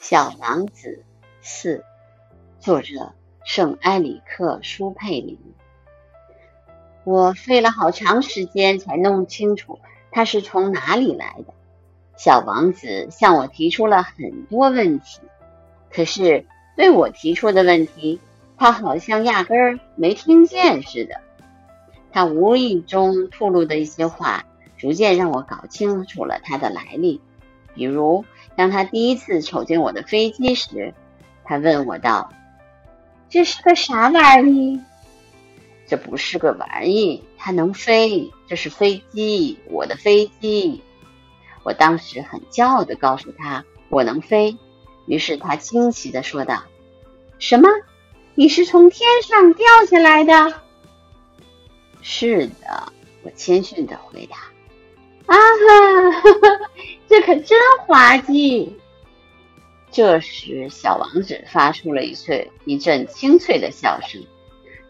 小王子四，作者圣埃里克·舒佩林。我费了好长时间才弄清楚他是从哪里来的。小王子向我提出了很多问题，可是对我提出的问题，他好像压根儿没听见似的。他无意中吐露的一些话，逐渐让我搞清楚了他的来历。比如，当他第一次瞅见我的飞机时，他问我道：“这是个啥玩意？”“这不是个玩意，它能飞。这是飞机，我的飞机。”我当时很骄傲地告诉他：“我能飞。”于是他惊奇地说道：“什么？你是从天上掉下来的？”“是的。”我谦逊地回答。啊哈，这可真滑稽！这时，小王子发出了一脆一阵清脆的笑声，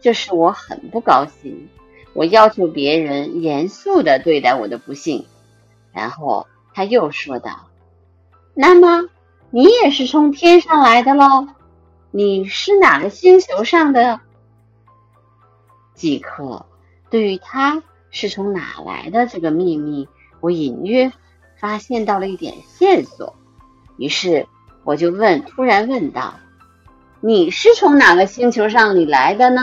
这使我很不高兴。我要求别人严肃的对待我的不幸。然后他又说道：“那么，你也是从天上来的喽？你是哪个星球上的？”即刻，对于他是从哪来的这个秘密。我隐约发现到了一点线索，于是我就问，突然问道：“你是从哪个星球上里来的呢？”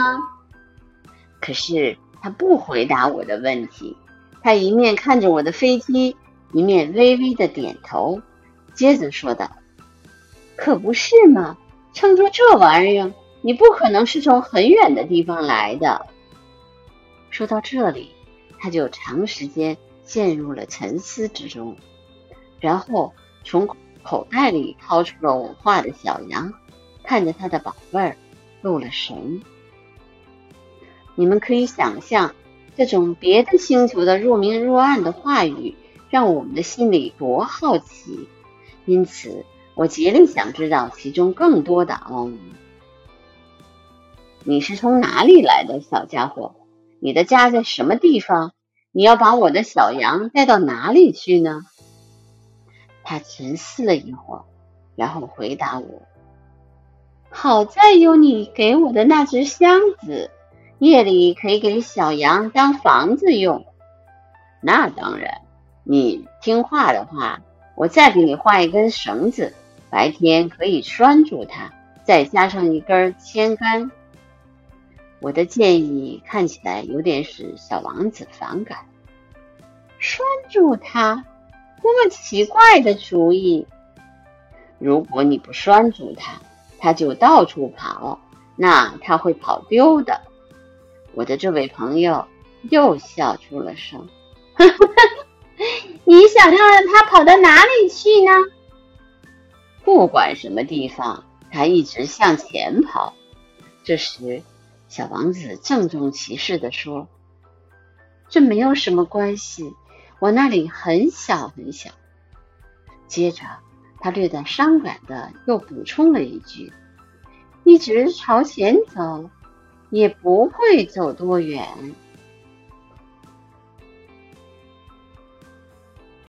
可是他不回答我的问题，他一面看着我的飞机，一面微微的点头，接着说道：“可不是嘛，乘着这玩意儿，你不可能是从很远的地方来的。”说到这里，他就长时间。陷入了沉思之中，然后从口袋里掏出了我画的小羊，看着他的宝贝儿，入了神。你们可以想象，这种别的星球的若明若暗的话语，让我们的心里多好奇。因此，我极力想知道其中更多的奥秘。你是从哪里来的，小家伙？你的家在什么地方？你要把我的小羊带到哪里去呢？他沉思了一会儿，然后回答我：“好在有你给我的那只箱子，夜里可以给小羊当房子用。那当然，你听话的话，我再给你画一根绳子，白天可以拴住它，再加上一根铅杆。”我的建议看起来有点使小王子反感。拴住它，多么奇怪的主意！如果你不拴住它，它就到处跑，那它会跑丢的。我的这位朋友又笑出了声。你想让它跑到哪里去呢？不管什么地方，它一直向前跑。这时。小王子郑重其事地说：“这没有什么关系，我那里很小很小。”接着，他略带伤感的又补充了一句：“一直朝前走，也不会走多远。”